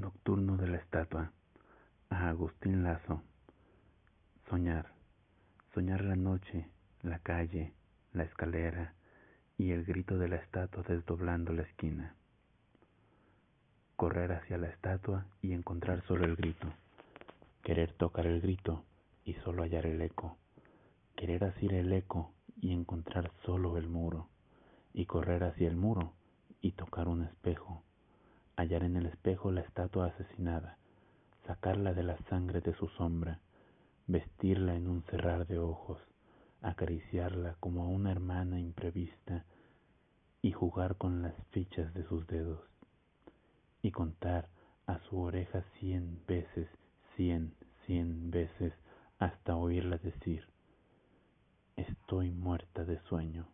Nocturno de la estatua. A Agustín Lazo. Soñar. Soñar la noche, la calle, la escalera y el grito de la estatua desdoblando la esquina. Correr hacia la estatua y encontrar solo el grito. Querer tocar el grito y solo hallar el eco. Querer asir el eco y encontrar solo el muro. Y correr hacia el muro y tocar hallar en el espejo la estatua asesinada, sacarla de la sangre de su sombra, vestirla en un cerrar de ojos, acariciarla como a una hermana imprevista y jugar con las fichas de sus dedos y contar a su oreja cien veces, cien, cien veces hasta oírla decir, estoy muerta de sueño.